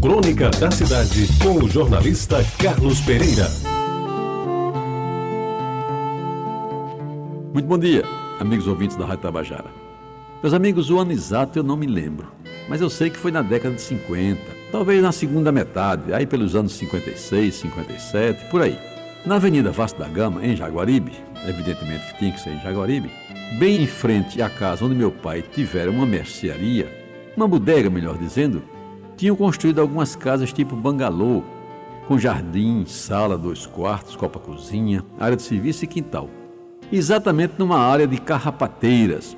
Crônica da Cidade, com o jornalista Carlos Pereira. Muito bom dia, amigos ouvintes da Rádio Tabajara. Meus amigos, o ano exato eu não me lembro, mas eu sei que foi na década de 50, talvez na segunda metade, aí pelos anos 56, 57, por aí. Na Avenida Vasco da Gama, em Jaguaribe, evidentemente que tinha que ser em Jaguaribe, bem em frente à casa onde meu pai tivera uma mercearia, uma bodega, melhor dizendo, tinham construído algumas casas tipo bangalô, com jardim, sala, dois quartos, copa-cozinha, área de serviço e quintal. Exatamente numa área de carrapateiras,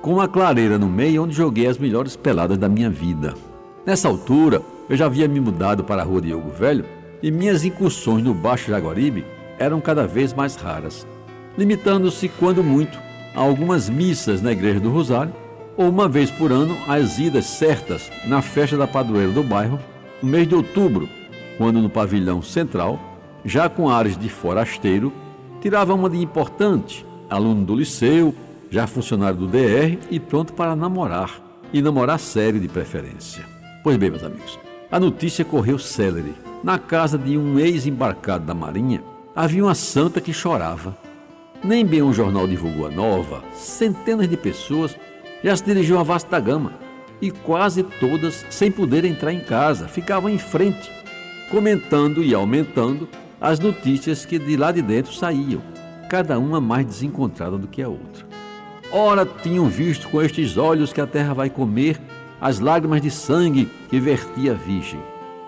com uma clareira no meio onde joguei as melhores peladas da minha vida. Nessa altura, eu já havia me mudado para a rua Diogo Velho e minhas incursões no Baixo Jaguaribe eram cada vez mais raras, limitando-se, quando muito, a algumas missas na Igreja do Rosário ou uma vez por ano as idas certas na festa da padroeira do bairro, no mês de outubro, quando no pavilhão central, já com ares de forasteiro, tirava uma de importante, aluno do liceu, já funcionário do DR e pronto para namorar, e namorar sério de preferência. Pois bem, meus amigos, a notícia correu célere. Na casa de um ex-embarcado da Marinha, havia uma santa que chorava. Nem bem um jornal divulgou a nova, centenas de pessoas já se dirigiu a vasta gama e quase todas, sem poder entrar em casa, ficavam em frente, comentando e aumentando as notícias que de lá de dentro saíam, cada uma mais desencontrada do que a outra. Ora tinham visto com estes olhos que a terra vai comer as lágrimas de sangue que vertia a Virgem.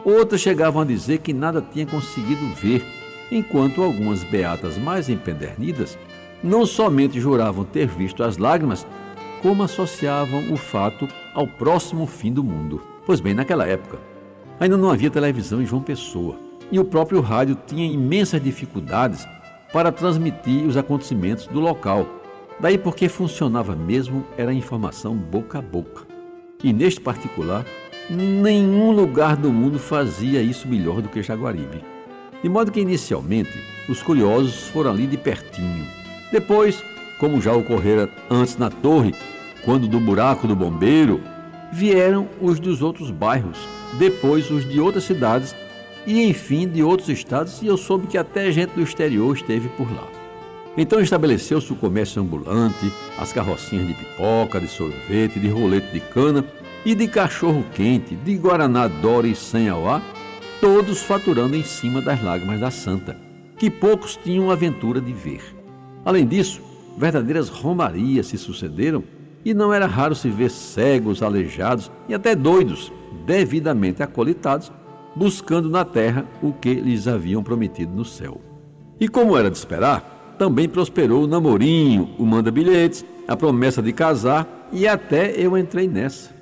Outras chegavam a dizer que nada tinha conseguido ver, enquanto algumas beatas mais empedernidas não somente juravam ter visto as lágrimas, como associavam o fato ao próximo fim do mundo. Pois bem, naquela época, ainda não havia televisão em João Pessoa e o próprio rádio tinha imensas dificuldades para transmitir os acontecimentos do local. Daí porque funcionava mesmo era informação boca a boca. E neste particular, nenhum lugar do mundo fazia isso melhor do que Jaguaribe. De modo que inicialmente os curiosos foram ali de pertinho. Depois, como já ocorrera antes na torre, quando do buraco do bombeiro, vieram os dos outros bairros, depois os de outras cidades e enfim de outros estados, e eu soube que até gente do exterior esteve por lá. Então estabeleceu-se o comércio ambulante, as carrocinhas de pipoca, de sorvete, de rolete de cana e de cachorro quente, de guaraná Dora e Sanhauá, todos faturando em cima das lágrimas da santa, que poucos tinham a aventura de ver. Além disso, verdadeiras romarias se sucederam e não era raro se ver cegos, aleijados e até doidos, devidamente acolitados, buscando na terra o que lhes haviam prometido no céu. E como era de esperar, também prosperou o namorinho, o manda-bilhetes, a promessa de casar e até eu entrei nessa.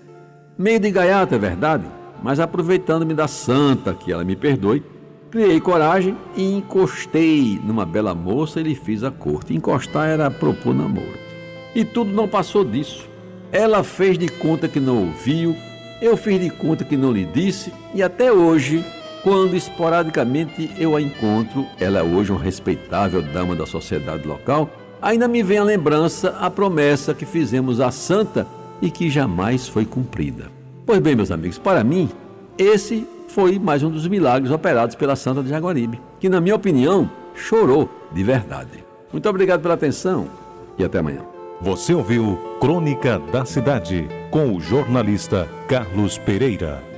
Meio de gaiata, é verdade, mas aproveitando-me da santa, que ela me perdoe, criei coragem e encostei numa bela moça e lhe fiz a corte. Encostar era propor namoro. E tudo não passou disso. Ela fez de conta que não ouviu, eu fiz de conta que não lhe disse, e até hoje, quando esporadicamente eu a encontro, ela é hoje uma respeitável dama da sociedade local, ainda me vem a lembrança a promessa que fizemos à santa e que jamais foi cumprida. Pois bem, meus amigos, para mim, esse foi mais um dos milagres operados pela Santa de Jaguaribe, que, na minha opinião, chorou de verdade. Muito obrigado pela atenção e até amanhã. Você ouviu Crônica da Cidade com o jornalista Carlos Pereira.